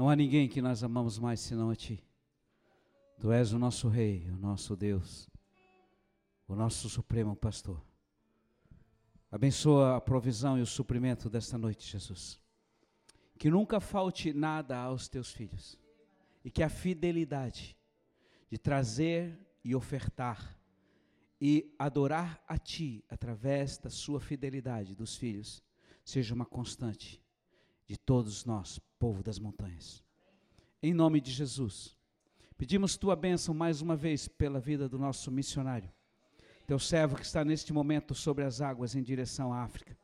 Não há ninguém que nós amamos mais senão a Ti. Tu és o nosso Rei, o nosso Deus, o nosso Supremo Pastor. Abençoa a provisão e o suprimento desta noite, Jesus. Que nunca falte nada aos teus filhos. E que a fidelidade de trazer e ofertar e adorar a Ti através da sua fidelidade dos filhos seja uma constante de todos nós, povo das montanhas. Em nome de Jesus, pedimos tua bênção mais uma vez pela vida do nosso missionário, teu servo que está neste momento sobre as águas em direção à África.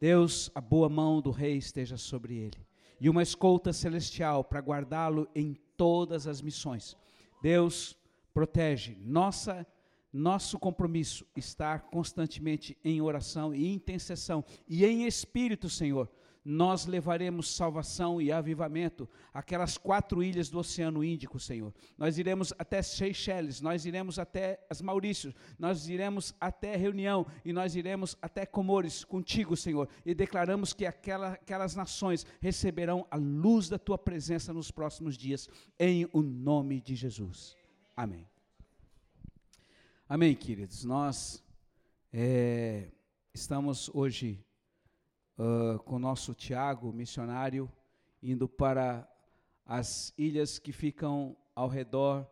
Deus, a boa mão do Rei esteja sobre ele e uma escolta celestial para guardá-lo em todas as missões. Deus, protege nossa nosso compromisso estar constantemente em oração e intercessão e em espírito, Senhor, nós levaremos salvação e avivamento àquelas quatro ilhas do Oceano Índico, Senhor. Nós iremos até Seychelles, nós iremos até as Maurícios, nós iremos até Reunião e nós iremos até Comores contigo, Senhor. E declaramos que aquela, aquelas nações receberão a luz da tua presença nos próximos dias, em o nome de Jesus. Amém. Amém, queridos. Nós é, estamos hoje uh, com o nosso Tiago, missionário, indo para as ilhas que ficam ao redor,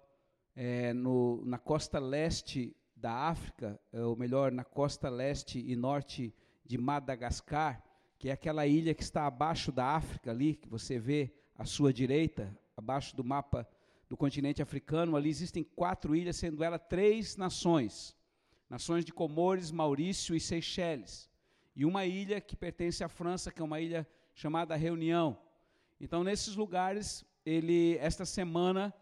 é, no, na costa leste da África, é, ou melhor, na costa leste e norte de Madagascar, que é aquela ilha que está abaixo da África ali, que você vê à sua direita, abaixo do mapa do continente africano. Ali existem quatro ilhas, sendo elas três nações: nações de Comores, Maurício e Seychelles e uma ilha que pertence à França, que é uma ilha chamada Reunião. Então, nesses lugares, ele, esta semana,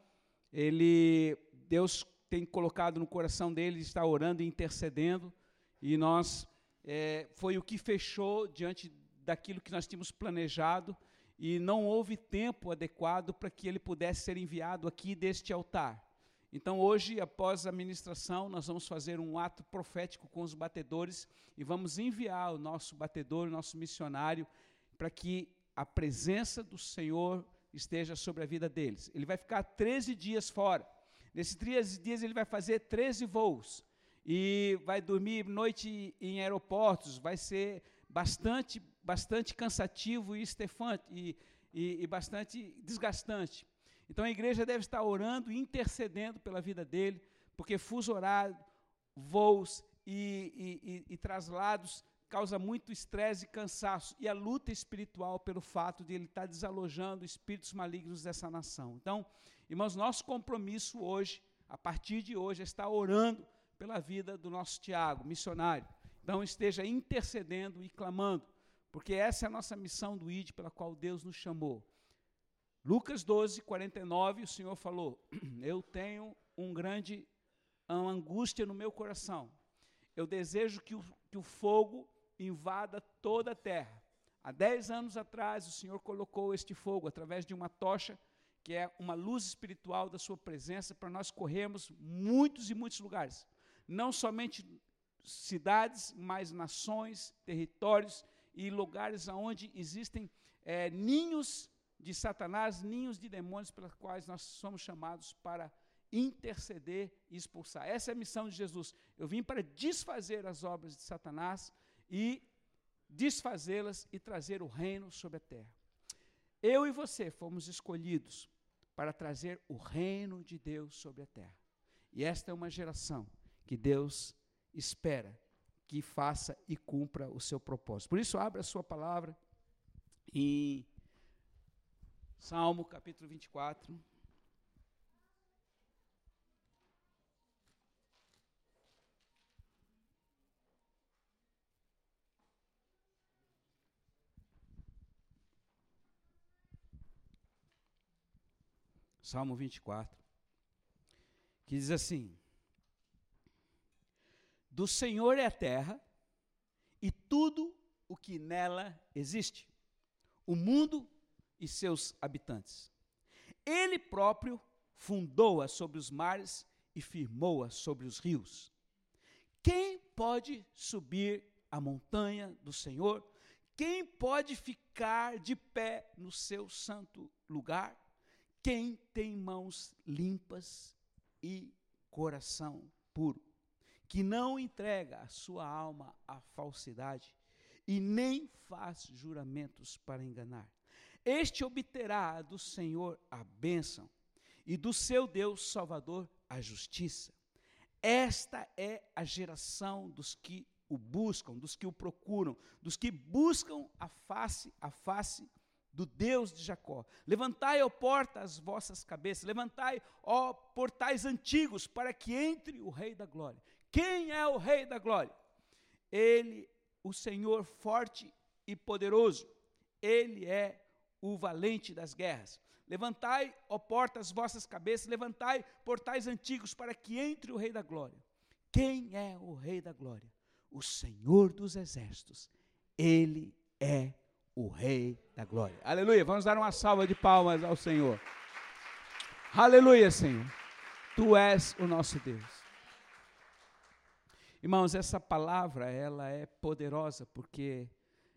ele, Deus tem colocado no coração dele, está orando e intercedendo, e nós, é, foi o que fechou diante daquilo que nós tínhamos planejado, e não houve tempo adequado para que ele pudesse ser enviado aqui deste altar. Então, hoje, após a ministração, nós vamos fazer um ato profético com os batedores e vamos enviar o nosso batedor, o nosso missionário, para que a presença do Senhor esteja sobre a vida deles. Ele vai ficar 13 dias fora. Nesses 13 dias, ele vai fazer 13 voos e vai dormir noite em aeroportos. Vai ser bastante, bastante cansativo e, e, e, e bastante desgastante. Então a igreja deve estar orando e intercedendo pela vida dele, porque fuso horário, voos e, e, e, e traslados causa muito estresse e cansaço, e a luta espiritual pelo fato de ele estar desalojando espíritos malignos dessa nação. Então, irmãos, nosso compromisso hoje, a partir de hoje, é estar orando pela vida do nosso Tiago, missionário. Então, esteja intercedendo e clamando, porque essa é a nossa missão do ID pela qual Deus nos chamou. Lucas 12, 49, o Senhor falou: Eu tenho um grande uma angústia no meu coração. Eu desejo que o, que o fogo invada toda a terra. Há dez anos atrás, o Senhor colocou este fogo através de uma tocha, que é uma luz espiritual da Sua presença, para nós corrermos muitos e muitos lugares. Não somente cidades, mas nações, territórios e lugares onde existem é, ninhos de Satanás, ninhos de demônios pelos quais nós somos chamados para interceder e expulsar. Essa é a missão de Jesus. Eu vim para desfazer as obras de Satanás e desfazê-las e trazer o reino sobre a terra. Eu e você fomos escolhidos para trazer o reino de Deus sobre a terra. E esta é uma geração que Deus espera que faça e cumpra o seu propósito. Por isso, abra a sua palavra em Salmo capítulo 24. Salmo 24, que diz assim: Do Senhor é a terra e tudo o que nela existe, o mundo e seus habitantes. Ele próprio fundou-a sobre os mares e firmou-a sobre os rios. Quem pode subir a montanha do Senhor? Quem pode ficar de pé no seu santo lugar? quem tem mãos limpas e coração puro, que não entrega a sua alma à falsidade e nem faz juramentos para enganar. Este obterá do Senhor a bênção e do seu Deus Salvador a justiça. Esta é a geração dos que o buscam, dos que o procuram, dos que buscam a face a face do Deus de Jacó. Levantai, ó porta, as vossas cabeças, levantai, ó portais antigos, para que entre o Rei da Glória. Quem é o Rei da Glória? Ele, o Senhor forte e poderoso. Ele é o valente das guerras. Levantai, ó portas, vossas cabeças, levantai portais antigos, para que entre o Rei da Glória. Quem é o Rei da Glória? O Senhor dos Exércitos. Ele é o Rei da Glória. Aleluia. Vamos dar uma salva de palmas ao Senhor. Aleluia, Senhor. Tu és o nosso Deus. Irmãos, essa palavra, ela é poderosa porque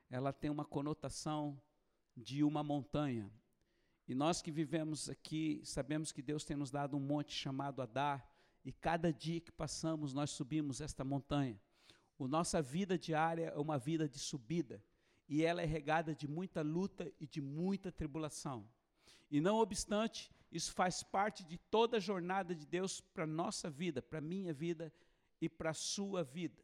ela tem uma conotação de uma montanha. E nós que vivemos aqui, sabemos que Deus tem nos dado um monte chamado Adar, e cada dia que passamos, nós subimos esta montanha. A nossa vida diária é uma vida de subida e ela é regada de muita luta e de muita tribulação. E não obstante, isso faz parte de toda a jornada de Deus para a nossa vida, para a minha vida e para a sua vida.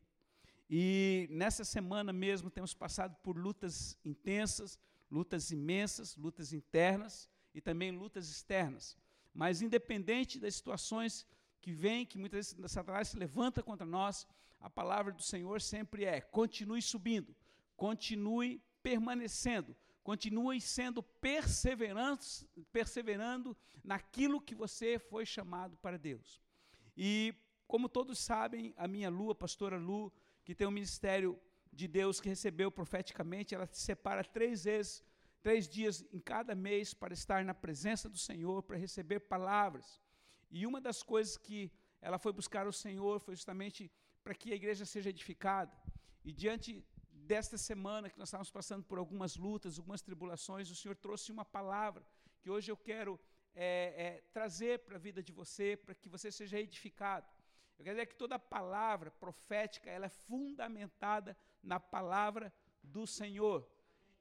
E nessa semana mesmo temos passado por lutas intensas, lutas imensas, lutas internas e também lutas externas. Mas independente das situações que vêm, que muitas vezes Satanás se levanta contra nós, a palavra do Senhor sempre é: continue subindo, continue permanecendo, continue sendo perseverando naquilo que você foi chamado para Deus. E como todos sabem, a minha Lu, a pastora Lu, que tem um ministério de Deus que recebeu profeticamente, ela se separa três vezes, três dias em cada mês para estar na presença do Senhor, para receber palavras. E uma das coisas que ela foi buscar o Senhor foi justamente para que a igreja seja edificada. E diante desta semana que nós estávamos passando por algumas lutas, algumas tribulações, o Senhor trouxe uma palavra que hoje eu quero é, é, trazer para a vida de você, para que você seja edificado. Eu quero dizer que toda palavra profética ela é fundamentada na palavra do Senhor.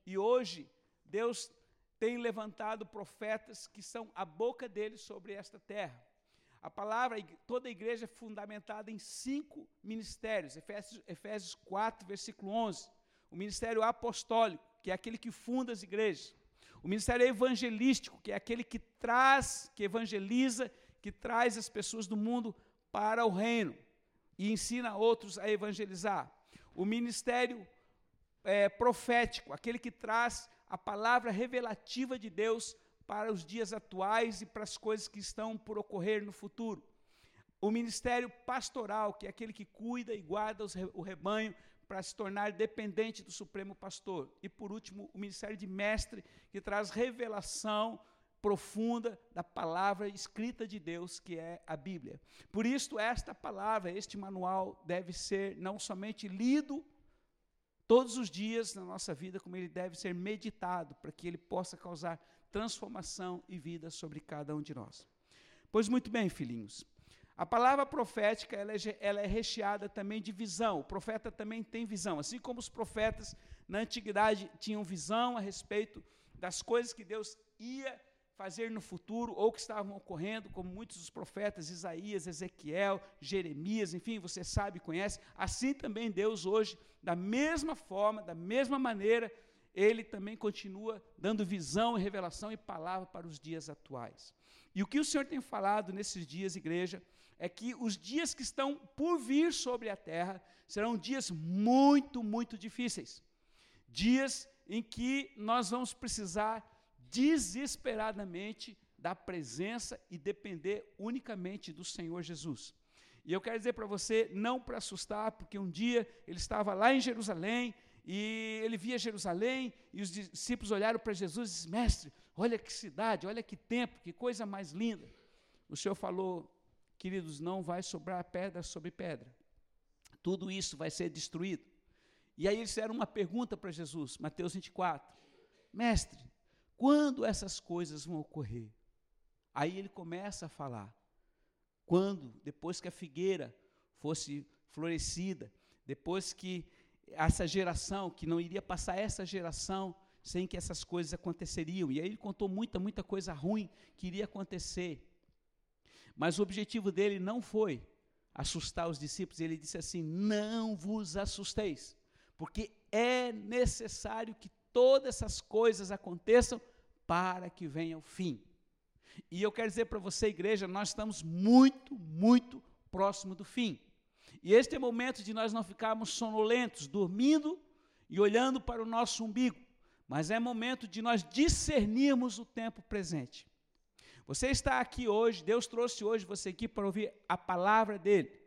E hoje Deus tem levantado profetas que são a boca dele sobre esta terra. A palavra, toda a igreja é fundamentada em cinco ministérios. Efésios, Efésios 4, versículo 11. O ministério apostólico, que é aquele que funda as igrejas. O ministério evangelístico, que é aquele que traz, que evangeliza, que traz as pessoas do mundo para o reino e ensina outros a evangelizar. O ministério é, profético, aquele que traz a palavra revelativa de Deus para os dias atuais e para as coisas que estão por ocorrer no futuro. O ministério pastoral, que é aquele que cuida e guarda o rebanho para se tornar dependente do Supremo Pastor. E por último, o ministério de mestre, que traz revelação profunda da palavra escrita de Deus, que é a Bíblia. Por isso, esta palavra, este manual, deve ser não somente lido todos os dias na nossa vida, como ele deve ser meditado, para que ele possa causar transformação e vida sobre cada um de nós. Pois muito bem, filhinhos. A palavra profética ela é, ela é, recheada também de visão. O profeta também tem visão, assim como os profetas na antiguidade tinham visão a respeito das coisas que Deus ia fazer no futuro ou que estavam ocorrendo, como muitos dos profetas, Isaías, Ezequiel, Jeremias, enfim, você sabe, conhece. Assim também Deus hoje, da mesma forma, da mesma maneira, ele também continua dando visão e revelação e palavra para os dias atuais. E o que o Senhor tem falado nesses dias, igreja, é que os dias que estão por vir sobre a terra serão dias muito, muito difíceis. Dias em que nós vamos precisar desesperadamente da presença e depender unicamente do Senhor Jesus. E eu quero dizer para você, não para assustar, porque um dia ele estava lá em Jerusalém e ele via Jerusalém e os discípulos olharam para Jesus e disseram: Mestre, olha que cidade, olha que tempo, que coisa mais linda. O Senhor falou: Queridos, não vai sobrar pedra sobre pedra. Tudo isso vai ser destruído. E aí eles fizeram uma pergunta para Jesus, Mateus 24: Mestre, quando essas coisas vão ocorrer? Aí ele começa a falar. Quando, depois que a figueira fosse florescida, depois que essa geração, que não iria passar essa geração sem que essas coisas aconteceriam. E aí ele contou muita, muita coisa ruim que iria acontecer. Mas o objetivo dele não foi assustar os discípulos, ele disse assim: Não vos assusteis, porque é necessário que todas essas coisas aconteçam para que venha o fim. E eu quero dizer para você, igreja, nós estamos muito, muito próximo do fim. E este é o momento de nós não ficarmos sonolentos, dormindo e olhando para o nosso umbigo, mas é momento de nós discernirmos o tempo presente. Você está aqui hoje, Deus trouxe hoje você aqui para ouvir a palavra dele.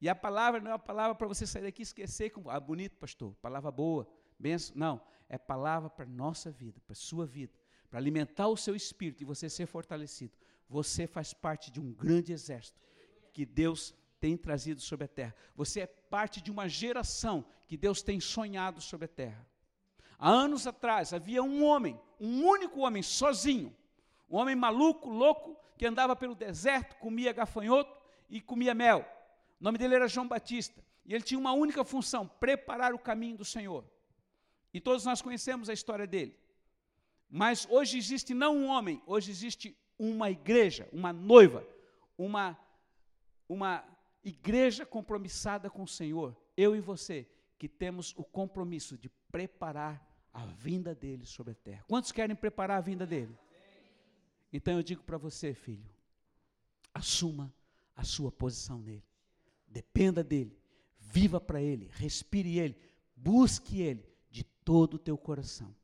E a palavra não é uma palavra para você sair daqui e esquecer, ah, bonito, pastor, palavra boa, benção. Não, é palavra para nossa vida, para sua vida, para alimentar o seu espírito e você ser fortalecido. Você faz parte de um grande exército que Deus tem trazido sobre a terra. Você é parte de uma geração que Deus tem sonhado sobre a terra. Há anos atrás havia um homem, um único homem, sozinho, um homem maluco, louco, que andava pelo deserto, comia gafanhoto e comia mel. O nome dele era João Batista. E ele tinha uma única função: preparar o caminho do Senhor. E todos nós conhecemos a história dele. Mas hoje existe não um homem, hoje existe uma igreja, uma noiva, uma, uma igreja compromissada com o Senhor. Eu e você, que temos o compromisso de preparar a vinda dele sobre a terra. Quantos querem preparar a vinda dele? Então eu digo para você, filho, assuma a sua posição nele. Dependa dele, viva para ele, respire ele, busque ele todo o teu coração.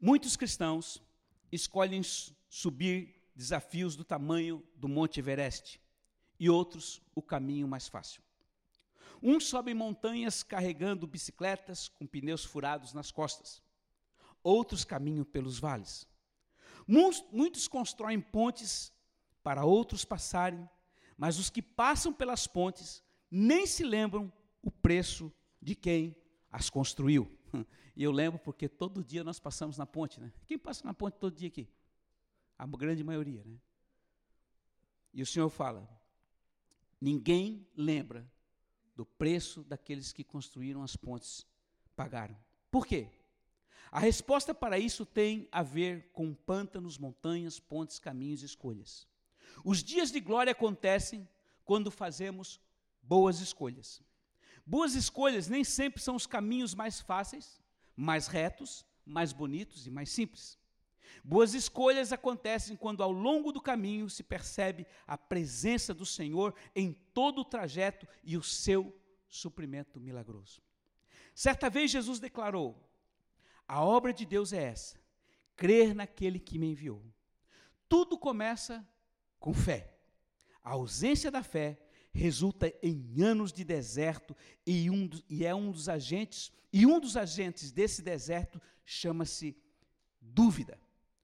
Muitos cristãos escolhem subir desafios do tamanho do Monte Everest e outros o caminho mais fácil. Uns sobem montanhas carregando bicicletas com pneus furados nas costas. Outros caminham pelos vales. Muitos constroem pontes para outros passarem, mas os que passam pelas pontes nem se lembram o preço de quem as construiu. E eu lembro porque todo dia nós passamos na ponte, né? Quem passa na ponte todo dia aqui? A grande maioria, né? E o Senhor fala: ninguém lembra do preço daqueles que construíram as pontes pagaram. Por quê? A resposta para isso tem a ver com pântanos, montanhas, pontes, caminhos e escolhas. Os dias de glória acontecem quando fazemos boas escolhas. Boas escolhas nem sempre são os caminhos mais fáceis, mais retos, mais bonitos e mais simples. Boas escolhas acontecem quando ao longo do caminho se percebe a presença do Senhor em todo o trajeto e o seu suprimento milagroso. Certa vez Jesus declarou: A obra de Deus é essa, crer naquele que me enviou. Tudo começa com fé. A ausência da fé resulta em anos de deserto e, um, e é um dos agentes, e um dos agentes desse deserto chama-se dúvida.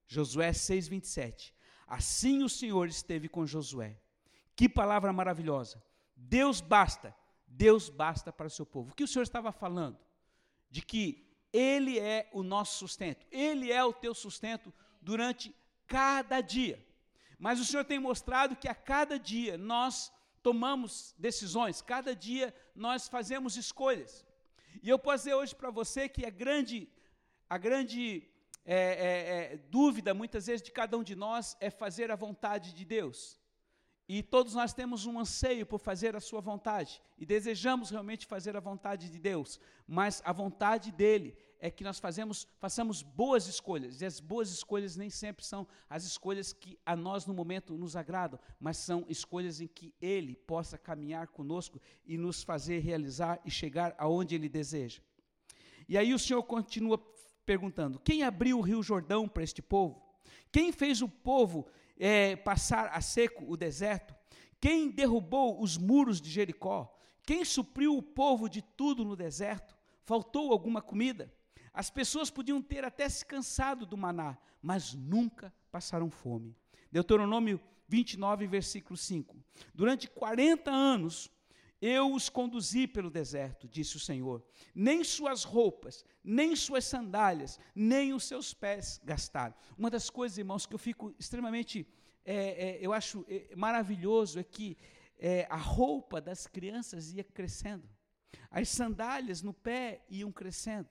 Josué 6:27. Assim o Senhor esteve com Josué. Que palavra maravilhosa. Deus basta, Deus basta para o seu povo. O que o Senhor estava falando? De que ele é o nosso sustento. Ele é o teu sustento durante cada dia. Mas o Senhor tem mostrado que a cada dia nós tomamos decisões, cada dia nós fazemos escolhas. E eu posso dizer hoje para você que a grande, a grande é, é, é, dúvida, muitas vezes, de cada um de nós é fazer a vontade de Deus. E todos nós temos um anseio por fazer a sua vontade e desejamos realmente fazer a vontade de Deus, mas a vontade dele é que nós fazemos, façamos boas escolhas, e as boas escolhas nem sempre são as escolhas que a nós no momento nos agradam, mas são escolhas em que ele possa caminhar conosco e nos fazer realizar e chegar aonde ele deseja. E aí o Senhor continua perguntando: quem abriu o rio Jordão para este povo? Quem fez o povo é, passar a seco o deserto? Quem derrubou os muros de Jericó? Quem supriu o povo de tudo no deserto? Faltou alguma comida? As pessoas podiam ter até se cansado do maná, mas nunca passaram fome. Deuteronômio 29, versículo 5. Durante 40 anos, Eu os conduzi pelo deserto, disse o Senhor. Nem suas roupas, nem suas sandálias, nem os seus pés gastaram. Uma das coisas, irmãos, que eu fico extremamente, é, é, eu acho é, maravilhoso é que é, a roupa das crianças ia crescendo, as sandálias no pé iam crescendo,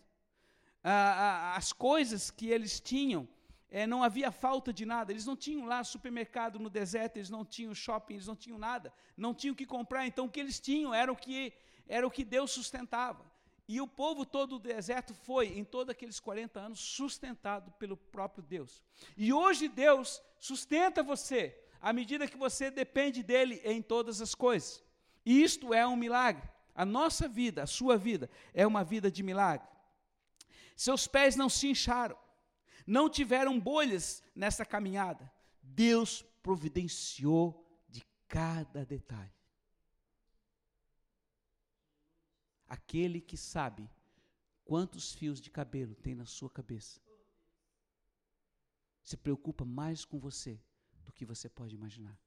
as coisas que eles tinham é, não havia falta de nada, eles não tinham lá supermercado no deserto, eles não tinham shopping, eles não tinham nada, não tinham o que comprar, então o que eles tinham era o que, era o que Deus sustentava. E o povo todo do deserto foi, em todos aqueles 40 anos, sustentado pelo próprio Deus. E hoje Deus sustenta você, à medida que você depende dele em todas as coisas. E isto é um milagre. A nossa vida, a sua vida, é uma vida de milagre. Seus pés não se incharam não tiveram bolhas nessa caminhada. Deus providenciou de cada detalhe. Aquele que sabe quantos fios de cabelo tem na sua cabeça se preocupa mais com você do que você pode imaginar.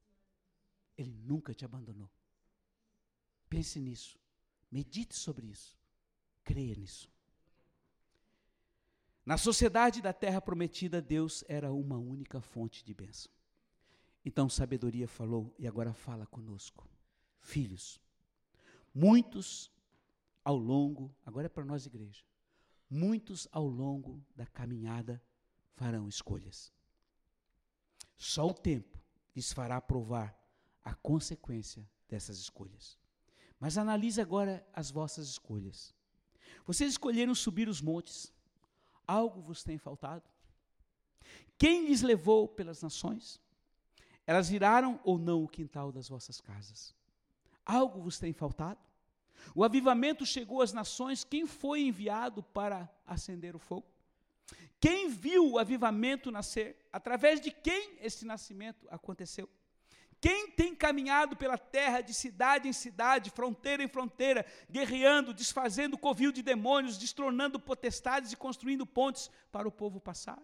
Ele nunca te abandonou. Pense nisso. Medite sobre isso. Creia nisso. Na sociedade da terra prometida, Deus era uma única fonte de bênção. Então, sabedoria falou e agora fala conosco. Filhos, muitos ao longo, agora é para nós, igreja, muitos ao longo da caminhada farão escolhas. Só o tempo lhes fará provar a consequência dessas escolhas. Mas analise agora as vossas escolhas. Vocês escolheram subir os montes Algo vos tem faltado? Quem lhes levou pelas nações? Elas viraram ou não o quintal das vossas casas? Algo vos tem faltado? O avivamento chegou às nações, quem foi enviado para acender o fogo? Quem viu o avivamento nascer? Através de quem esse nascimento aconteceu? Quem tem caminhado pela terra de cidade em cidade, fronteira em fronteira, guerreando, desfazendo covil de demônios, destronando potestades e construindo pontes para o povo passar?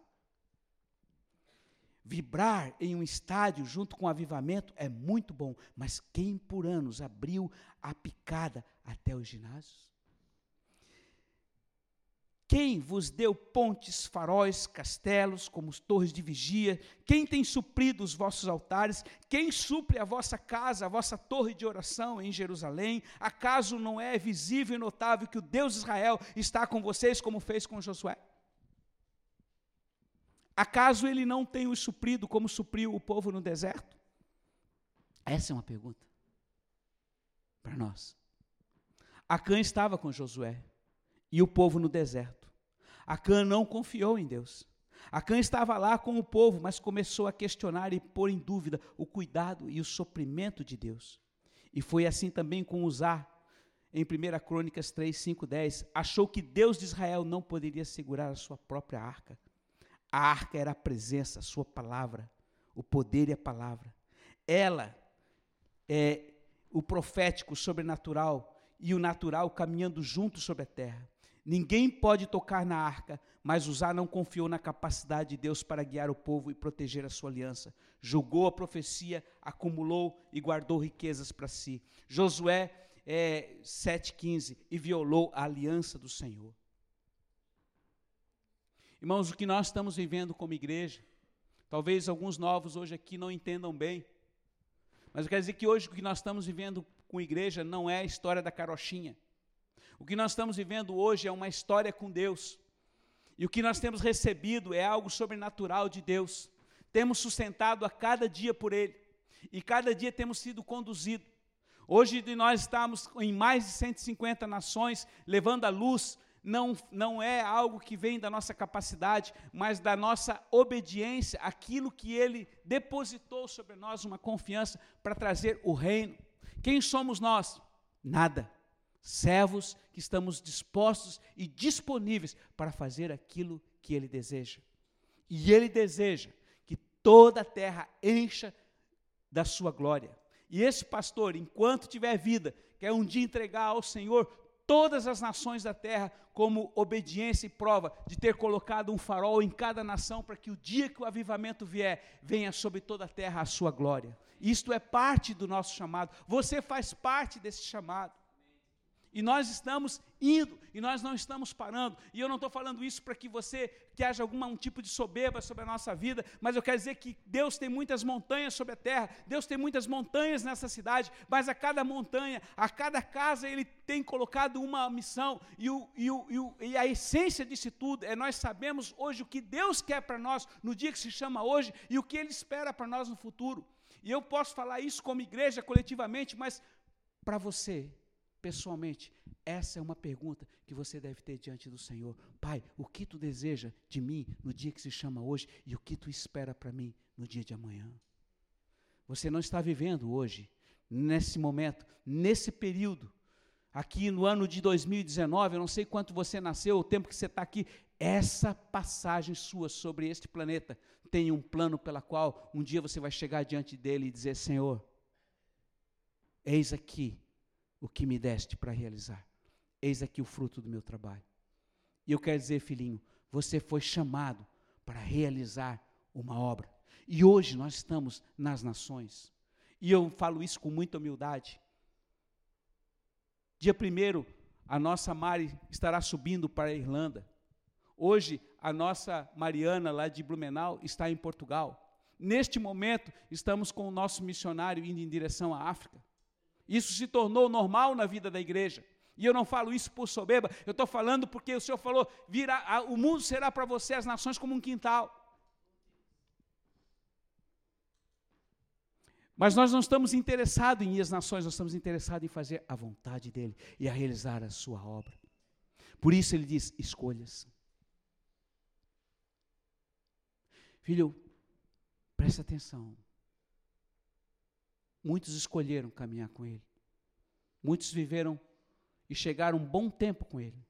Vibrar em um estádio junto com o avivamento é muito bom, mas quem por anos abriu a picada até os ginásios? Quem vos deu pontes, faróis, castelos, como torres de vigia? Quem tem suprido os vossos altares? Quem supre a vossa casa, a vossa torre de oração em Jerusalém? Acaso não é visível e notável que o Deus de Israel está com vocês, como fez com Josué? Acaso ele não tem os suprido como supriu o povo no deserto? Essa é uma pergunta para nós. Acã estava com Josué e o povo no deserto. Acã não confiou em Deus. Acã estava lá com o povo, mas começou a questionar e pôr em dúvida o cuidado e o soprimento de Deus. E foi assim também com Uzá, em 1 Crônicas 3, 5, 10. Achou que Deus de Israel não poderia segurar a sua própria arca. A arca era a presença, a sua palavra, o poder e a palavra. Ela é o profético, o sobrenatural e o natural caminhando juntos sobre a terra. Ninguém pode tocar na arca, mas Uzá não confiou na capacidade de Deus para guiar o povo e proteger a sua aliança. Julgou a profecia, acumulou e guardou riquezas para si. Josué é, 7,15 e violou a aliança do Senhor. Irmãos, o que nós estamos vivendo como igreja, talvez alguns novos hoje aqui não entendam bem, mas eu quero dizer que hoje o que nós estamos vivendo com igreja não é a história da carochinha. O que nós estamos vivendo hoje é uma história com Deus. E o que nós temos recebido é algo sobrenatural de Deus. Temos sustentado a cada dia por Ele. E cada dia temos sido conduzidos. Hoje nós estamos em mais de 150 nações, levando a luz. Não, não é algo que vem da nossa capacidade, mas da nossa obediência, aquilo que Ele depositou sobre nós, uma confiança para trazer o reino. Quem somos nós? Nada servos que estamos dispostos e disponíveis para fazer aquilo que Ele deseja. E Ele deseja que toda a terra encha da sua glória. E esse pastor, enquanto tiver vida, quer um dia entregar ao Senhor todas as nações da terra como obediência e prova de ter colocado um farol em cada nação para que o dia que o avivamento vier, venha sobre toda a terra a sua glória. Isto é parte do nosso chamado. Você faz parte desse chamado. E nós estamos indo, e nós não estamos parando. E eu não estou falando isso para que você, que haja algum um tipo de soberba sobre a nossa vida, mas eu quero dizer que Deus tem muitas montanhas sobre a terra, Deus tem muitas montanhas nessa cidade, mas a cada montanha, a cada casa, Ele tem colocado uma missão, e, o, e, o, e, o, e a essência disso tudo é nós sabemos hoje o que Deus quer para nós no dia que se chama hoje, e o que Ele espera para nós no futuro. E eu posso falar isso como igreja, coletivamente, mas para você, pessoalmente, essa é uma pergunta que você deve ter diante do Senhor. Pai, o que tu deseja de mim no dia que se chama hoje e o que tu espera para mim no dia de amanhã? Você não está vivendo hoje, nesse momento, nesse período, aqui no ano de 2019, eu não sei quanto você nasceu, o tempo que você está aqui, essa passagem sua sobre este planeta tem um plano pela qual um dia você vai chegar diante dele e dizer: Senhor, eis aqui o que me deste para realizar. Eis aqui o fruto do meu trabalho. E eu quero dizer, filhinho, você foi chamado para realizar uma obra. E hoje nós estamos nas nações. E eu falo isso com muita humildade. Dia primeiro, a nossa Mari estará subindo para a Irlanda. Hoje, a nossa Mariana, lá de Blumenau, está em Portugal. Neste momento, estamos com o nosso missionário indo em direção à África. Isso se tornou normal na vida da igreja. E eu não falo isso por soberba, eu estou falando porque o Senhor falou: virá, o mundo será para você, as nações, como um quintal. Mas nós não estamos interessados em ir às nações, nós estamos interessados em fazer a vontade dEle e a realizar a sua obra. Por isso ele diz: escolhas. Filho, presta atenção. Muitos escolheram caminhar com Ele. Muitos viveram e chegaram um bom tempo com Ele.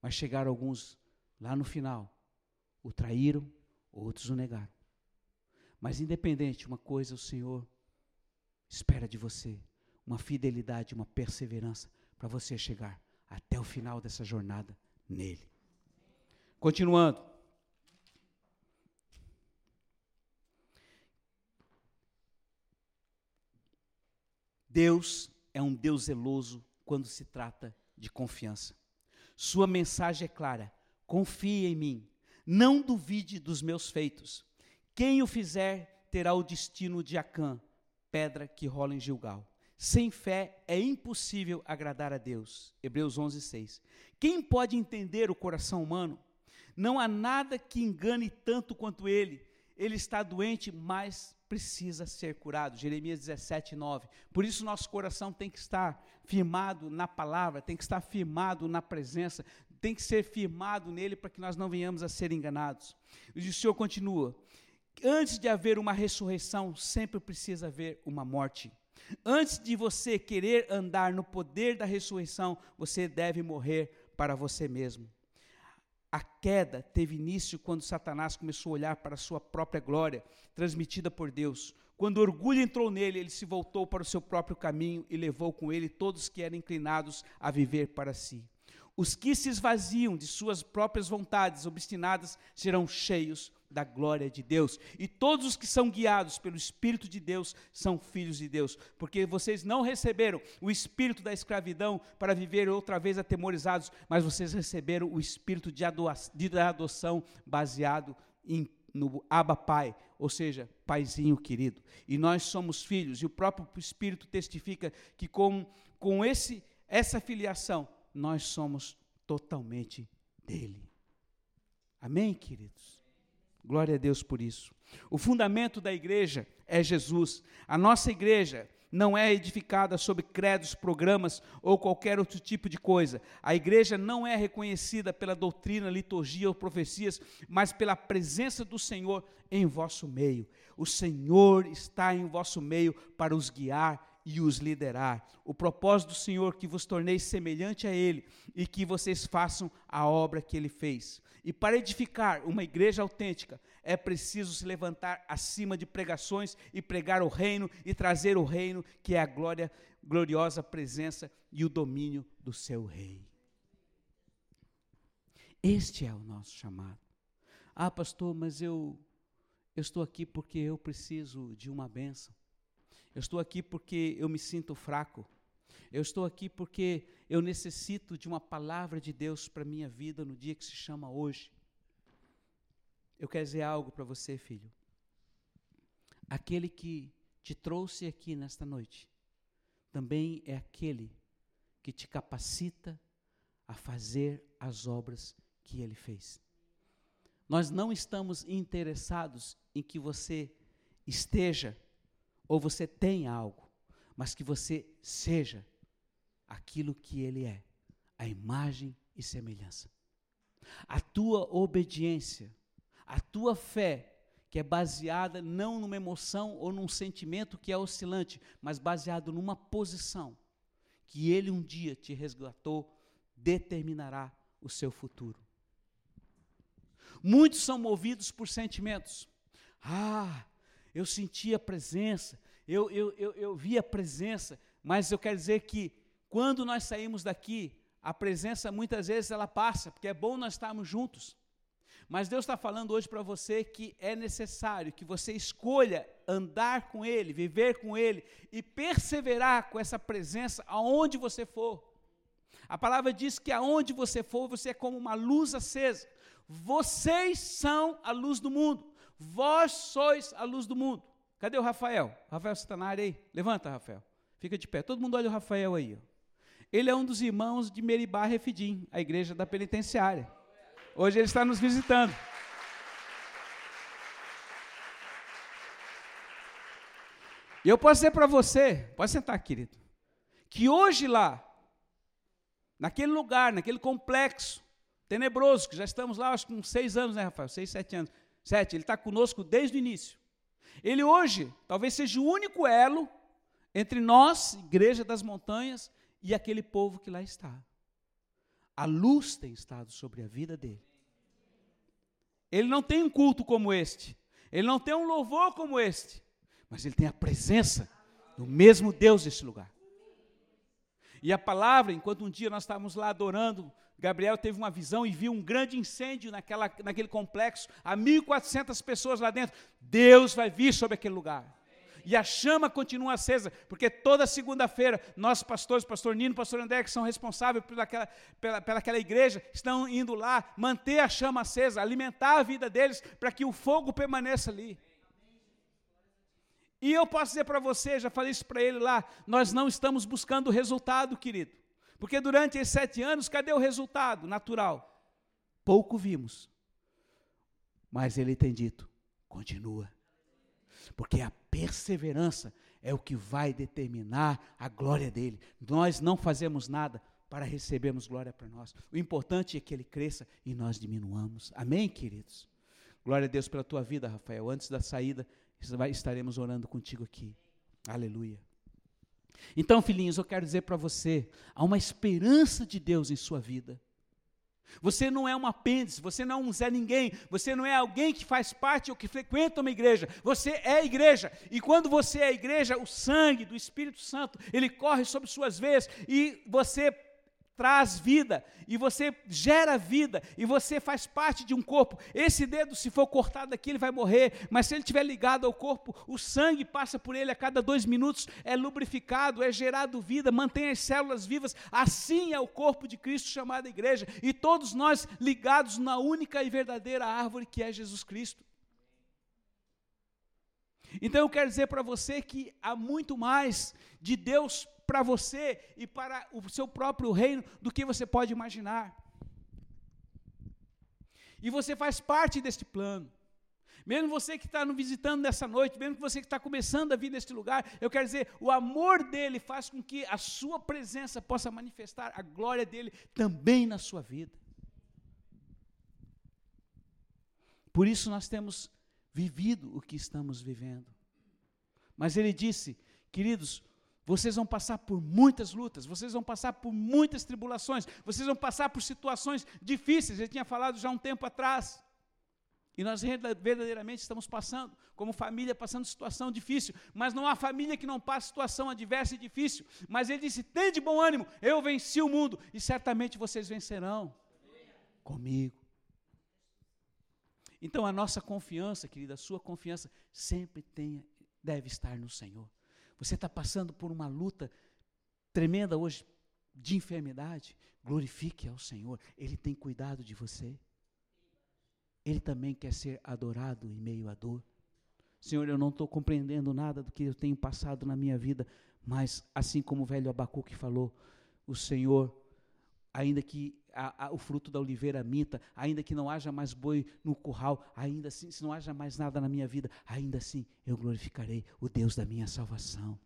Mas chegaram alguns lá no final, o traíram, outros o negaram. Mas independente, uma coisa o Senhor espera de você, uma fidelidade, uma perseverança para você chegar até o final dessa jornada nele. Continuando. Deus é um Deus zeloso quando se trata de confiança. Sua mensagem é clara: confie em mim, não duvide dos meus feitos. Quem o fizer terá o destino de Acã, pedra que rola em Gilgal. Sem fé é impossível agradar a Deus. Hebreus 11, 6. Quem pode entender o coração humano? Não há nada que engane tanto quanto ele. Ele está doente, mas precisa ser curado. Jeremias 17, 9. Por isso, nosso coração tem que estar firmado na palavra, tem que estar firmado na presença, tem que ser firmado nele para que nós não venhamos a ser enganados. E o Senhor continua: antes de haver uma ressurreição, sempre precisa haver uma morte. Antes de você querer andar no poder da ressurreição, você deve morrer para você mesmo. A queda teve início quando Satanás começou a olhar para a sua própria glória, transmitida por Deus. Quando orgulho entrou nele, ele se voltou para o seu próprio caminho e levou com ele todos que eram inclinados a viver para si. Os que se esvaziam de suas próprias vontades obstinadas serão cheios da glória de Deus. E todos os que são guiados pelo Espírito de Deus são filhos de Deus, porque vocês não receberam o espírito da escravidão para viver outra vez atemorizados, mas vocês receberam o espírito de, adoção baseado em, no Abba Pai, ou seja, Paizinho querido. E nós somos filhos, e o próprio Espírito testifica que com, com esse, essa filiação nós somos totalmente dele. Amém, queridos? Glória a Deus por isso. O fundamento da igreja é Jesus. A nossa igreja não é edificada sobre credos, programas ou qualquer outro tipo de coisa. A igreja não é reconhecida pela doutrina, liturgia ou profecias, mas pela presença do Senhor em vosso meio. O Senhor está em vosso meio para os guiar e os liderar. O propósito do Senhor que vos torneis semelhante a Ele e que vocês façam a obra que Ele fez. E para edificar uma igreja autêntica, é preciso se levantar acima de pregações e pregar o reino e trazer o reino, que é a glória, gloriosa presença e o domínio do seu rei. Este é o nosso chamado. Ah, pastor, mas eu, eu estou aqui porque eu preciso de uma bênção. Eu estou aqui porque eu me sinto fraco. Eu estou aqui porque eu necessito de uma palavra de Deus para minha vida no dia que se chama hoje. Eu quero dizer algo para você, filho. Aquele que te trouxe aqui nesta noite também é aquele que te capacita a fazer as obras que ele fez. Nós não estamos interessados em que você esteja ou você tenha algo, mas que você seja aquilo que ele é, a imagem e semelhança. A tua obediência, a tua fé, que é baseada não numa emoção ou num sentimento que é oscilante, mas baseado numa posição que ele um dia te resgatou, determinará o seu futuro. Muitos são movidos por sentimentos. Ah, eu senti a presença, eu, eu, eu, eu vi a presença, mas eu quero dizer que quando nós saímos daqui, a presença muitas vezes ela passa, porque é bom nós estarmos juntos. Mas Deus está falando hoje para você que é necessário que você escolha andar com Ele, viver com Ele e perseverar com essa presença aonde você for. A palavra diz que aonde você for, você é como uma luz acesa. Vocês são a luz do mundo. Vós sois a luz do mundo. Cadê o Rafael? Rafael, você está na área aí? Levanta, Rafael. Fica de pé. Todo mundo olha o Rafael aí. Ó. Ele é um dos irmãos de Meribá Refidim, a igreja da penitenciária. Hoje ele está nos visitando. E eu posso dizer para você, pode sentar, querido, que hoje lá, naquele lugar, naquele complexo, tenebroso, que já estamos lá, acho que uns seis anos, né, Rafael? Seis, sete anos. Sete, ele está conosco desde o início. Ele hoje talvez seja o único elo entre nós, Igreja das Montanhas, e aquele povo que lá está. A luz tem estado sobre a vida dele. Ele não tem um culto como este, ele não tem um louvor como este, mas ele tem a presença do mesmo Deus nesse lugar. E a palavra, enquanto um dia nós estávamos lá adorando, Gabriel teve uma visão e viu um grande incêndio naquela, naquele complexo, há 1.400 pessoas lá dentro. Deus vai vir sobre aquele lugar. E a chama continua acesa, porque toda segunda-feira, nós pastores, pastor Nino, pastor André, que são responsáveis pelaquela, pela, pelaquela igreja, estão indo lá manter a chama acesa, alimentar a vida deles, para que o fogo permaneça ali. E eu posso dizer para você, já falei isso para ele lá, nós não estamos buscando resultado, querido. Porque durante esses sete anos, cadê o resultado natural? Pouco vimos. Mas ele tem dito: continua. Porque a perseverança é o que vai determinar a glória dele. Nós não fazemos nada para recebermos glória para nós. O importante é que ele cresça e nós diminuamos. Amém, queridos? Glória a Deus pela tua vida, Rafael. Antes da saída, estaremos orando contigo aqui. Aleluia. Então, filhinhos, eu quero dizer para você: há uma esperança de Deus em sua vida. Você não é um apêndice, você não é um Zé Ninguém, você não é alguém que faz parte ou que frequenta uma igreja, você é igreja. E quando você é igreja, o sangue do Espírito Santo, ele corre sobre suas veias e você traz vida, e você gera vida, e você faz parte de um corpo. Esse dedo, se for cortado aqui, ele vai morrer, mas se ele estiver ligado ao corpo, o sangue passa por ele a cada dois minutos, é lubrificado, é gerado vida, mantém as células vivas. Assim é o corpo de Cristo chamado igreja, e todos nós ligados na única e verdadeira árvore que é Jesus Cristo. Então eu quero dizer para você que há muito mais de Deus para você e para o seu próprio reino do que você pode imaginar. E você faz parte deste plano. Mesmo você que está nos visitando nessa noite, mesmo você que está começando a vir neste lugar, eu quero dizer, o amor dele faz com que a sua presença possa manifestar a glória dele também na sua vida. Por isso nós temos vivido o que estamos vivendo. Mas ele disse, queridos, Vocês vão passar por muitas lutas, vocês vão passar por muitas tribulações, vocês vão passar por situações difíceis. Eu tinha falado já um tempo atrás. E nós verdadeiramente estamos passando, como família, passando situação difícil. Mas não há família que não passe situação adversa e difícil. Mas ele disse: tem de bom ânimo, eu venci o mundo, e certamente vocês vencerão comigo. Então a nossa confiança, querida, a sua confiança sempre tenha, deve estar no Senhor. Você está passando por uma luta tremenda hoje de enfermidade, glorifique ao Senhor, Ele tem cuidado de você. Ele também quer ser adorado em meio à dor. Senhor, eu não estou compreendendo nada do que eu tenho passado na minha vida, mas assim como o velho Abacuque falou, o Senhor, ainda que a, a, o fruto da oliveira minta, ainda que não haja mais boi no curral, ainda assim, se não haja mais nada na minha vida, ainda assim eu glorificarei o Deus da minha salvação.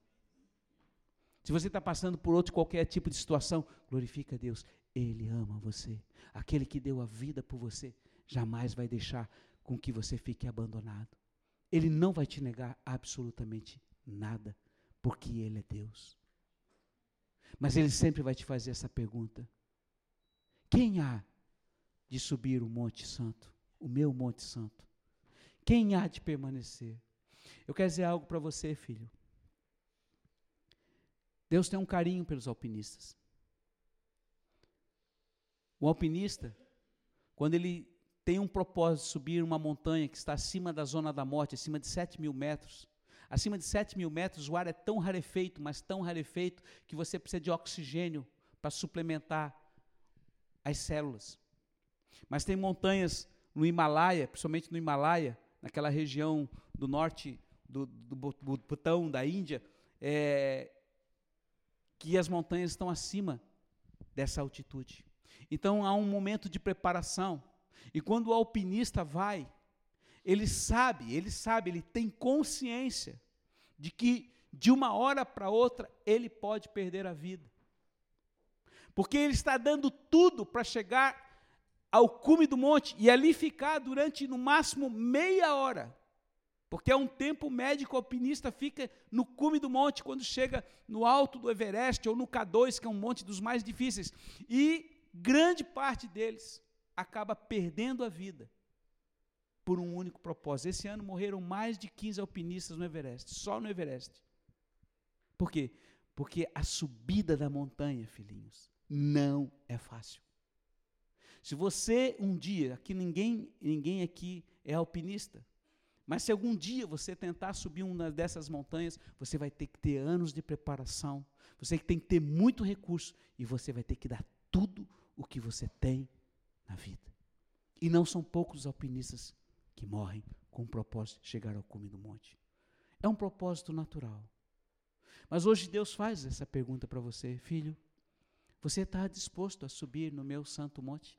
Se você está passando por outro qualquer tipo de situação, glorifica Deus. Ele ama você. Aquele que deu a vida por você jamais vai deixar com que você fique abandonado. Ele não vai te negar absolutamente nada, porque Ele é Deus. Mas Ele sempre vai te fazer essa pergunta: Quem há de subir o Monte Santo, o meu Monte Santo? Quem há de permanecer? Eu quero dizer algo para você, filho. Deus tem um carinho pelos alpinistas. O alpinista, quando ele tem um propósito de subir uma montanha que está acima da zona da morte, acima de 7 mil metros. Acima de 7 mil metros, o ar é tão rarefeito, mas tão rarefeito, que você precisa de oxigênio para suplementar as células. Mas tem montanhas no Himalaia, principalmente no Himalaia, naquela região do norte do, do Butão, da Índia, é, que as montanhas estão acima dessa altitude. Então há um momento de preparação. E quando o alpinista vai, ele sabe, ele sabe, ele tem consciência de que de uma hora para outra ele pode perder a vida. Porque ele está dando tudo para chegar ao cume do monte e ali ficar durante no máximo meia hora. Porque é um tempo o alpinista fica no cume do monte quando chega no alto do Everest ou no K2, que é um monte dos mais difíceis. E grande parte deles acaba perdendo a vida por um único propósito. Esse ano morreram mais de 15 alpinistas no Everest, só no Everest. Por quê? Porque a subida da montanha, filhinhos, não é fácil. Se você um dia, aqui ninguém, ninguém aqui é alpinista, mas se algum dia você tentar subir uma dessas montanhas, você vai ter que ter anos de preparação, você tem que ter muito recurso e você vai ter que dar tudo o que você tem na vida. E não são poucos os alpinistas que morrem com o propósito de chegar ao cume do monte. É um propósito natural. Mas hoje Deus faz essa pergunta para você, filho: você está disposto a subir no meu santo monte?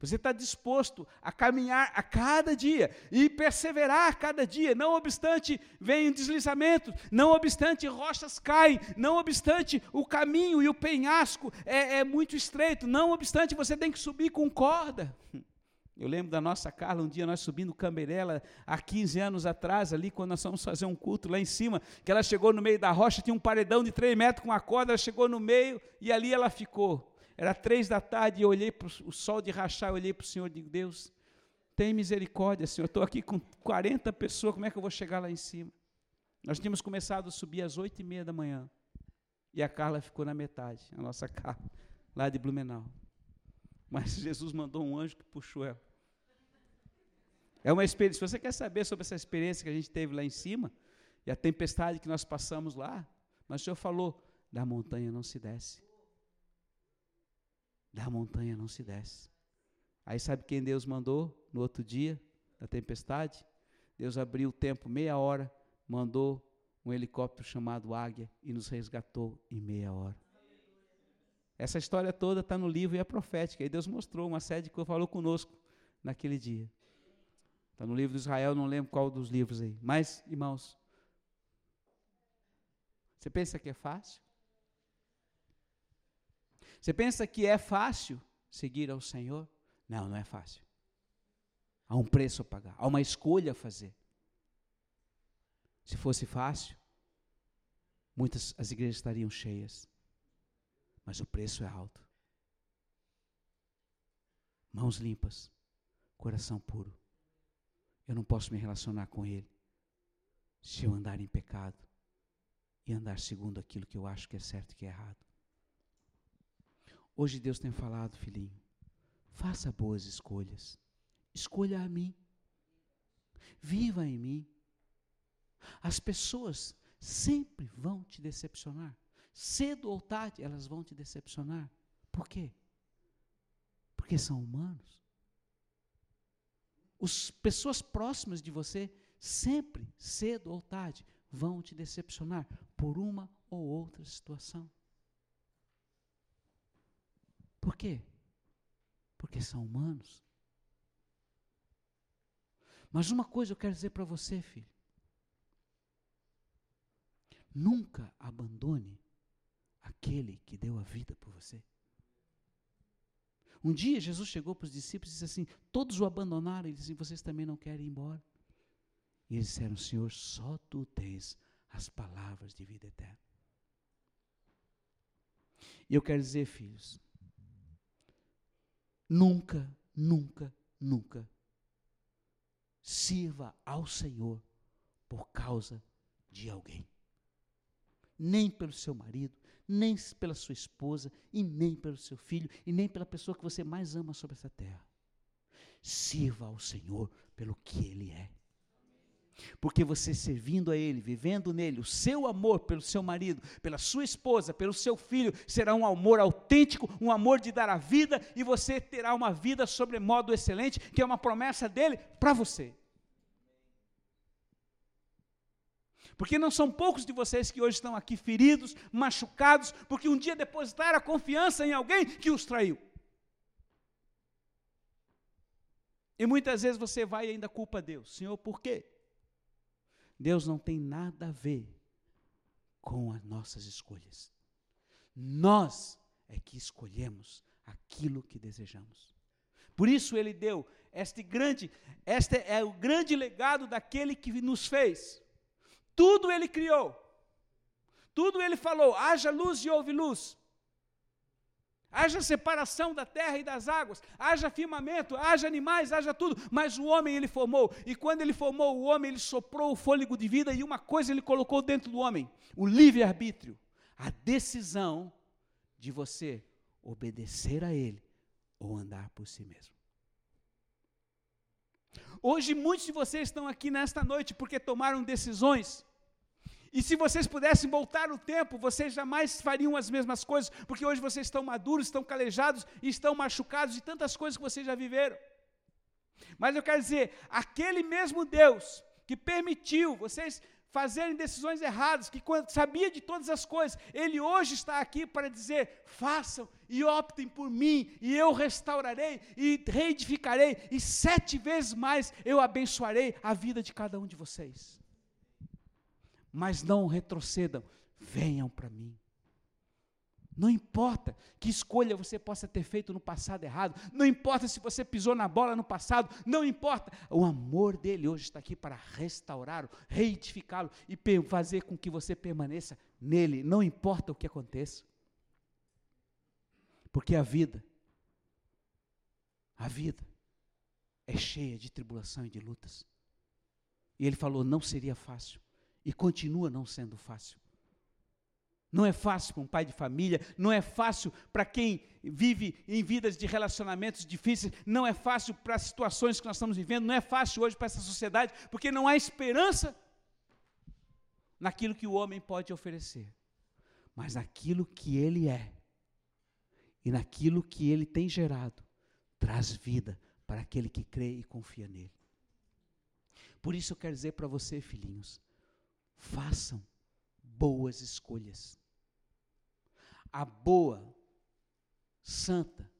Você está disposto a caminhar a cada dia e perseverar a cada dia, não obstante venham deslizamentos, não obstante rochas caem, não obstante o caminho e o penhasco é, é muito estreito, não obstante você tem que subir com corda. Eu lembro da nossa Carla, um dia nós subindo Camberela, há 15 anos atrás, ali, quando nós fomos fazer um culto lá em cima, que ela chegou no meio da rocha, tinha um paredão de 3 metros com uma corda, ela chegou no meio e ali ela ficou. Era três da tarde e eu olhei para o sol de rachar, eu olhei para o Senhor e digo, Deus, tem misericórdia, Senhor. Estou aqui com 40 pessoas, como é que eu vou chegar lá em cima? Nós tínhamos começado a subir às oito e meia da manhã. E a Carla ficou na metade, a nossa Carla, lá de Blumenau. Mas Jesus mandou um anjo que puxou ela. É uma experiência. Se você quer saber sobre essa experiência que a gente teve lá em cima, e a tempestade que nós passamos lá, mas o Senhor falou: da montanha não se desce da montanha não se desce. Aí sabe quem Deus mandou no outro dia da tempestade? Deus abriu o tempo meia hora, mandou um helicóptero chamado Águia e nos resgatou em meia hora. Essa história toda está no livro e é profética. E Deus mostrou uma série de coisas, falou conosco naquele dia. Está no livro de Israel, não lembro qual dos livros aí. Mas, irmãos, você pensa que é fácil? Você pensa que é fácil seguir ao Senhor? Não, não é fácil. Há um preço a pagar, há uma escolha a fazer. Se fosse fácil, muitas as igrejas estariam cheias. Mas o preço é alto. Mãos limpas, coração puro. Eu não posso me relacionar com Ele se eu andar em pecado e andar segundo aquilo que eu acho que é certo e que é errado. Hoje Deus tem falado, filhinho, faça boas escolhas. Escolha a mim. Viva em mim. As pessoas sempre vão te decepcionar. Cedo ou tarde, elas vão te decepcionar. Por quê? Porque são humanos. As pessoas próximas de você, sempre, cedo ou tarde, vão te decepcionar por uma ou outra situação. Por quê? Porque são humanos. Mas uma coisa eu quero dizer para você, filho. Nunca abandone aquele que deu a vida por você. Um dia Jesus chegou para os discípulos e disse assim: Todos o abandonaram. Ele disse: Vocês também não querem ir embora? E eles disseram: Senhor, só tu tens as palavras de vida eterna. E eu quero dizer, filhos, nunca, nunca, nunca sirva ao Senhor por causa de alguém nem pelo seu marido, nem pela sua esposa, e nem pelo seu filho, e nem pela pessoa que você mais ama sobre essa terra. Sirva ao Senhor pelo que Ele é. Porque você servindo a Ele, vivendo nele, o seu amor pelo seu marido, pela sua esposa, pelo seu filho, será um amor autêntico, um amor de dar a vida, e você terá uma vida sobremodo excelente, que é uma promessa dele para você. Porque não são poucos de vocês que hoje estão aqui feridos, machucados, porque um dia depositaram a confiança em alguém que os traiu. E muitas vezes você vai e ainda culpa Deus. Senhor, por quê? Deus não tem nada a ver com as nossas escolhas. Nós é que escolhemos aquilo que desejamos. Por isso ele deu este grande, este é o grande legado daquele que nos fez. Tudo ele criou. Tudo ele falou: haja luz e houve luz. Haja separação da terra e das águas, haja firmamento, haja animais, haja tudo, mas o homem ele formou, e quando ele formou o homem, ele soprou o fôlego de vida, e uma coisa ele colocou dentro do homem: o livre-arbítrio, a decisão de você obedecer a ele ou andar por si mesmo. Hoje muitos de vocês estão aqui nesta noite porque tomaram decisões. E se vocês pudessem voltar o tempo, vocês jamais fariam as mesmas coisas, porque hoje vocês estão maduros, estão calejados e estão machucados de tantas coisas que vocês já viveram. Mas eu quero dizer, aquele mesmo Deus que permitiu vocês fazerem decisões erradas, que sabia de todas as coisas, Ele hoje está aqui para dizer: façam e optem por mim, e eu restaurarei e reedificarei, e sete vezes mais eu abençoarei a vida de cada um de vocês. Mas não retrocedam, venham para mim. Não importa que escolha você possa ter feito no passado errado, não importa se você pisou na bola no passado, não importa. O amor dele hoje está aqui para restaurá-lo, reedificá-lo e fazer com que você permaneça nele, não importa o que aconteça. Porque a vida, a vida é cheia de tribulação e de lutas. E ele falou: não seria fácil, e continua não sendo fácil. Não é fácil para um pai de família, não é fácil para quem vive em vidas de relacionamentos difíceis, não é fácil para as situações que nós estamos vivendo, não é fácil hoje para essa sociedade, porque não há esperança naquilo que o homem pode oferecer, mas naquilo que ele é e naquilo que ele tem gerado, traz vida para aquele que crê e confia nele. Por isso eu quero dizer para você, filhinhos, façam boas escolhas a boa, santa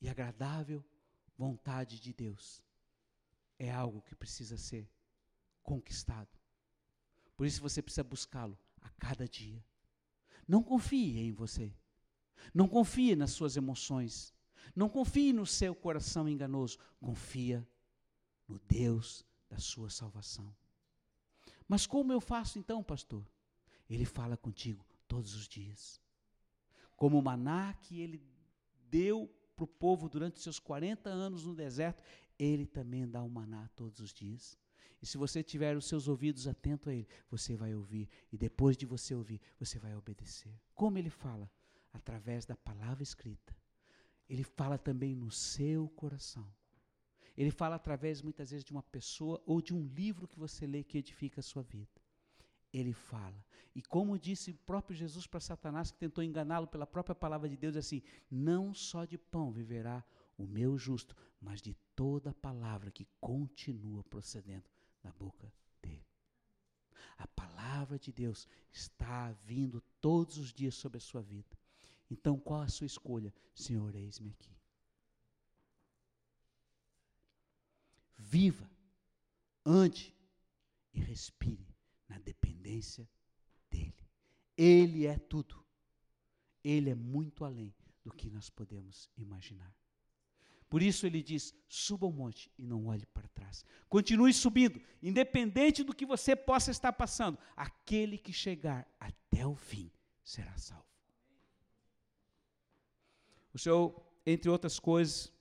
e agradável vontade de Deus é algo que precisa ser conquistado. Por isso você precisa buscá-lo a cada dia. Não confie em você. Não confie nas suas emoções. Não confie no seu coração enganoso. Confia no Deus da sua salvação. Mas como eu faço então, pastor? Ele fala contigo todos os dias. Como o maná que ele deu para o povo durante seus 40 anos no deserto, ele também dá o maná todos os dias. E se você tiver os seus ouvidos atentos a ele, você vai ouvir. E depois de você ouvir, você vai obedecer. Como ele fala? Através da palavra escrita. Ele fala também no seu coração. Ele fala através, muitas vezes, de uma pessoa ou de um livro que você lê que edifica a sua vida. Ele fala. E como disse o próprio Jesus para Satanás, que tentou enganá-lo pela própria palavra de Deus, assim: Não só de pão viverá o meu justo, mas de toda palavra que continua procedendo da boca dele. A palavra de Deus está vindo todos os dias sobre a sua vida. Então, qual a sua escolha? Senhor, eis-me aqui. Viva, ande e respire na dependência dEle. Ele é tudo. Ele é muito além do que nós podemos imaginar. Por isso ele diz: suba o monte e não olhe para trás. Continue subindo, independente do que você possa estar passando. Aquele que chegar até o fim será salvo. O Senhor, entre outras coisas,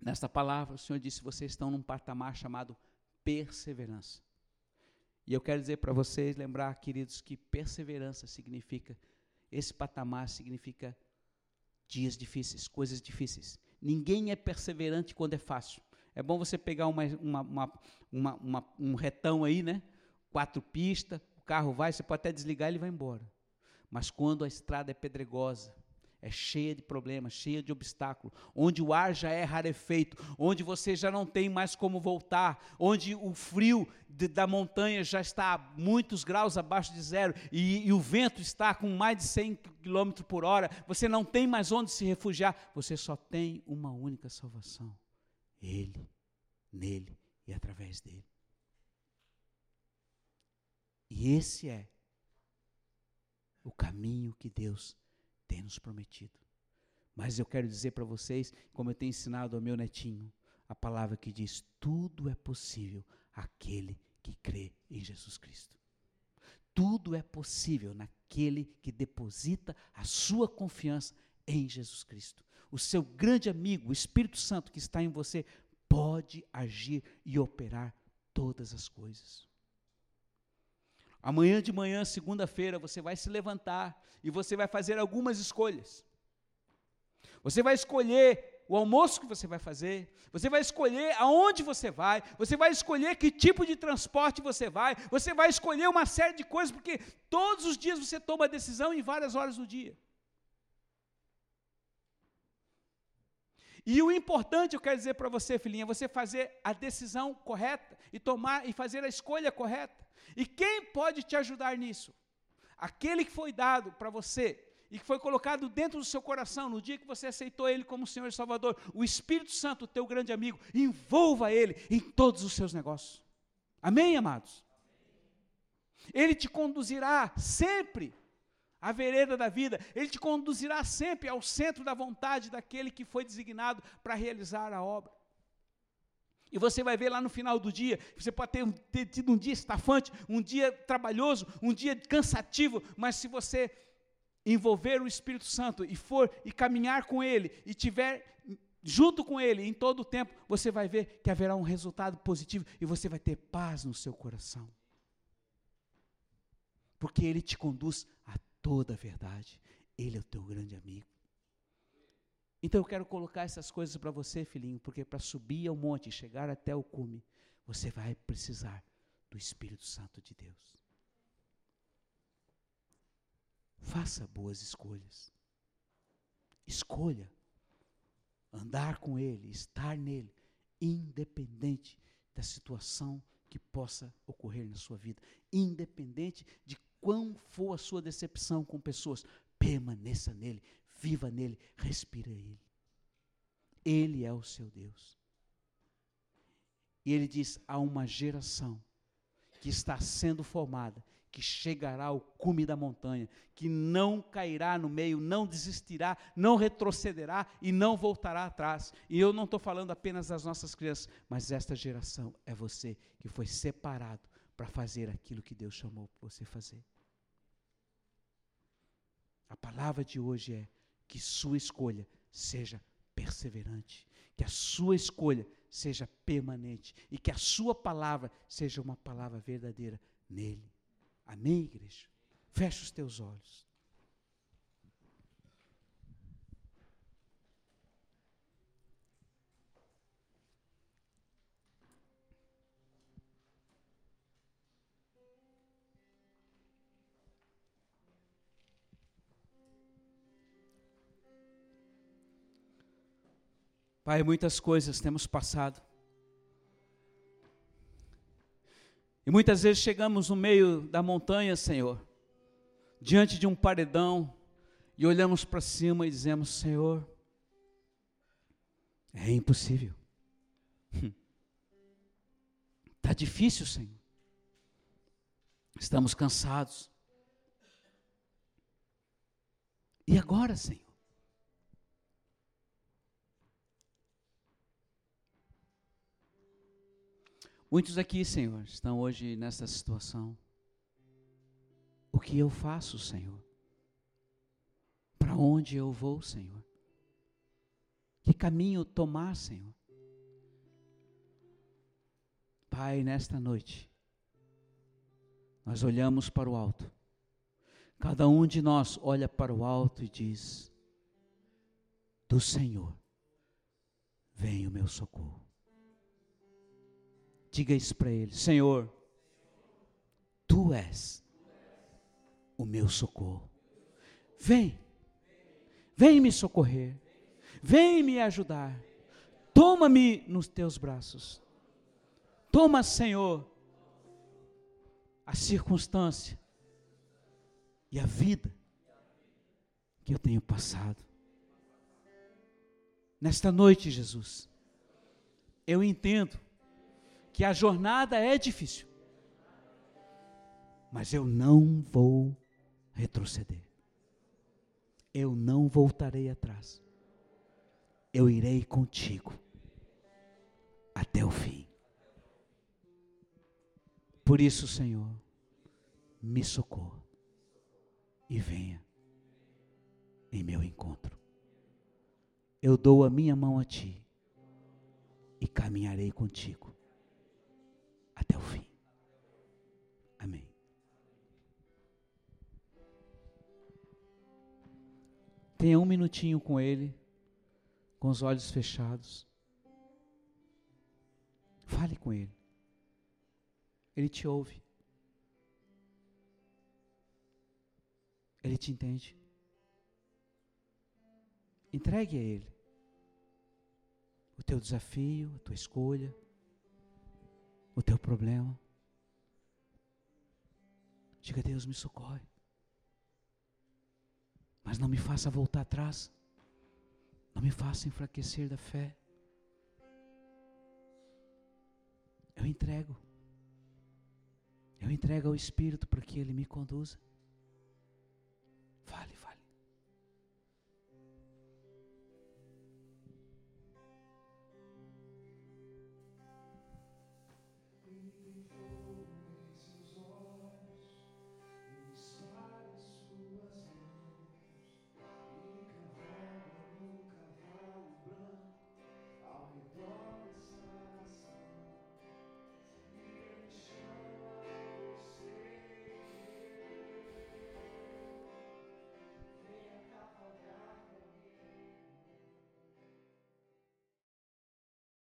nesta palavra, o Senhor disse: vocês estão num patamar chamado perseverança. E eu quero dizer para vocês, lembrar, queridos, que perseverança significa, esse patamar significa dias difíceis, coisas difíceis. Ninguém é perseverante quando é fácil. É bom você pegar uma, uma, uma, uma, um retão aí, né? Quatro pistas, o carro vai, você pode até desligar e ele vai embora. Mas quando a estrada é pedregosa, é cheia de problemas, cheia de obstáculos, onde o ar já é rarefeito, onde você já não tem mais como voltar, onde o frio de, da montanha já está a muitos graus abaixo de zero e, e o vento está com mais de 100 km por hora, você não tem mais onde se refugiar, você só tem uma única salvação: Ele, nele e através dele. E esse é o caminho que Deus tem nos prometido. Mas eu quero dizer para vocês, como eu tenho ensinado ao meu netinho, a palavra que diz: tudo é possível aquele que crê em Jesus Cristo. Tudo é possível naquele que deposita a sua confiança em Jesus Cristo. O seu grande amigo, o Espírito Santo que está em você, pode agir e operar todas as coisas. Amanhã de manhã, segunda-feira, você vai se levantar e você vai fazer algumas escolhas. Você vai escolher o almoço que você vai fazer, você vai escolher aonde você vai, você vai escolher que tipo de transporte você vai, você vai escolher uma série de coisas, porque todos os dias você toma decisão em várias horas do dia. E o importante, eu quero dizer para você, filhinha, é você fazer a decisão correta e tomar e fazer a escolha correta. E quem pode te ajudar nisso? Aquele que foi dado para você e que foi colocado dentro do seu coração no dia que você aceitou Ele como Senhor e Salvador, o Espírito Santo, teu grande amigo, envolva Ele em todos os seus negócios. Amém, amados? Ele te conduzirá sempre à vereda da vida, Ele te conduzirá sempre ao centro da vontade daquele que foi designado para realizar a obra. E você vai ver lá no final do dia, você pode ter, ter tido um dia estafante, um dia trabalhoso, um dia cansativo, mas se você envolver o Espírito Santo e for e caminhar com Ele e tiver junto com Ele em todo o tempo, você vai ver que haverá um resultado positivo e você vai ter paz no seu coração. Porque Ele te conduz a toda a verdade. Ele é o teu grande amigo. Então eu quero colocar essas coisas para você, filhinho, porque para subir ao monte e chegar até o cume, você vai precisar do Espírito Santo de Deus. Faça boas escolhas. Escolha andar com Ele, estar nele, independente da situação que possa ocorrer na sua vida, independente de quão for a sua decepção com pessoas, permaneça nele, viva nele, respira ele. Ele é o seu Deus. E ele diz: há uma geração que está sendo formada, que chegará ao cume da montanha, que não cairá no meio, não desistirá, não retrocederá e não voltará atrás. E eu não estou falando apenas das nossas crianças, mas esta geração é você que foi separado para fazer aquilo que Deus chamou você fazer. Palavra de hoje é que sua escolha seja perseverante, que a sua escolha seja permanente e que a sua palavra seja uma palavra verdadeira nele. Amém, igreja? Feche os teus olhos. Pai, muitas coisas temos passado. E muitas vezes chegamos no meio da montanha, Senhor, diante de um paredão, e olhamos para cima e dizemos: Senhor, é impossível. Está difícil, Senhor. Estamos cansados. E agora, Senhor? Muitos aqui, Senhor, estão hoje nessa situação. O que eu faço, Senhor? Para onde eu vou, Senhor? Que caminho tomar, Senhor? Pai, nesta noite, nós olhamos para o alto. Cada um de nós olha para o alto e diz: Do Senhor vem o meu socorro. Diga isso para ele: Senhor, tu és o meu socorro. Vem, vem me socorrer, vem me ajudar. Toma-me nos teus braços. Toma, Senhor, a circunstância e a vida que eu tenho passado. Nesta noite, Jesus, eu entendo que a jornada é difícil, mas eu não vou retroceder. Eu não voltarei atrás. Eu irei contigo até o fim. Por isso, Senhor, me socorra e venha em meu encontro. Eu dou a minha mão a ti e caminharei contigo até o fim. Amém. Tenha um minutinho com Ele, com os olhos fechados. Fale com Ele. Ele te ouve. Ele te entende. Entregue a Ele o teu desafio, a tua escolha o teu problema. Diga, Deus, me socorre. Mas não me faça voltar atrás. Não me faça enfraquecer da fé. Eu entrego. Eu entrego ao Espírito para que Ele me conduza. Fale.